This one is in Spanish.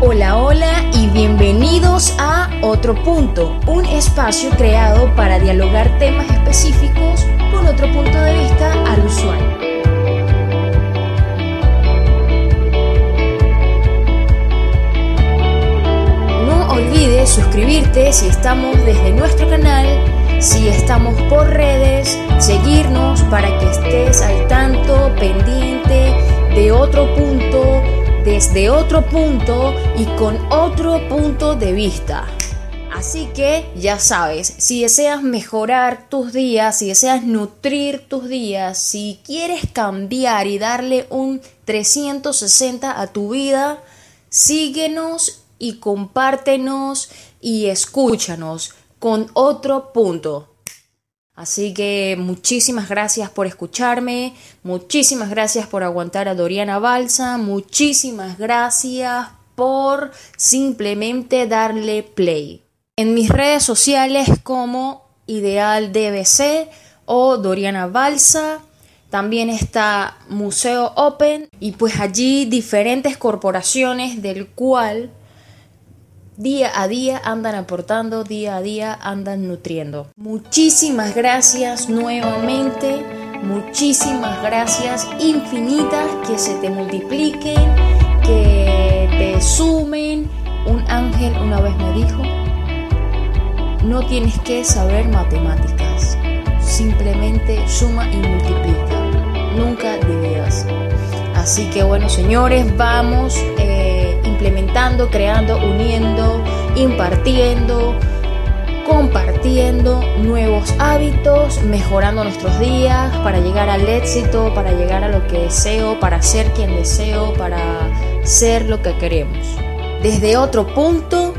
Hola, hola y bienvenidos a Otro Punto, un espacio creado para dialogar temas específicos suscribirte si estamos desde nuestro canal, si estamos por redes, seguirnos para que estés al tanto, pendiente de otro punto, desde otro punto y con otro punto de vista. Así que ya sabes, si deseas mejorar tus días, si deseas nutrir tus días, si quieres cambiar y darle un 360 a tu vida, síguenos y compártenos y escúchanos con otro punto. Así que muchísimas gracias por escucharme, muchísimas gracias por aguantar a Doriana Balsa, muchísimas gracias por simplemente darle play. En mis redes sociales como Ideal DBC o Doriana Balsa, también está Museo Open y pues allí diferentes corporaciones del cual día a día andan aportando, día a día andan nutriendo. Muchísimas gracias nuevamente, muchísimas gracias infinitas que se te multipliquen, que te sumen. Un ángel una vez me dijo, no tienes que saber matemáticas, simplemente suma y multiplica, nunca dividas. Así que bueno señores, vamos eh, implementando, creando, uniendo, impartiendo, compartiendo nuevos hábitos, mejorando nuestros días para llegar al éxito, para llegar a lo que deseo, para ser quien deseo, para ser lo que queremos. Desde otro punto,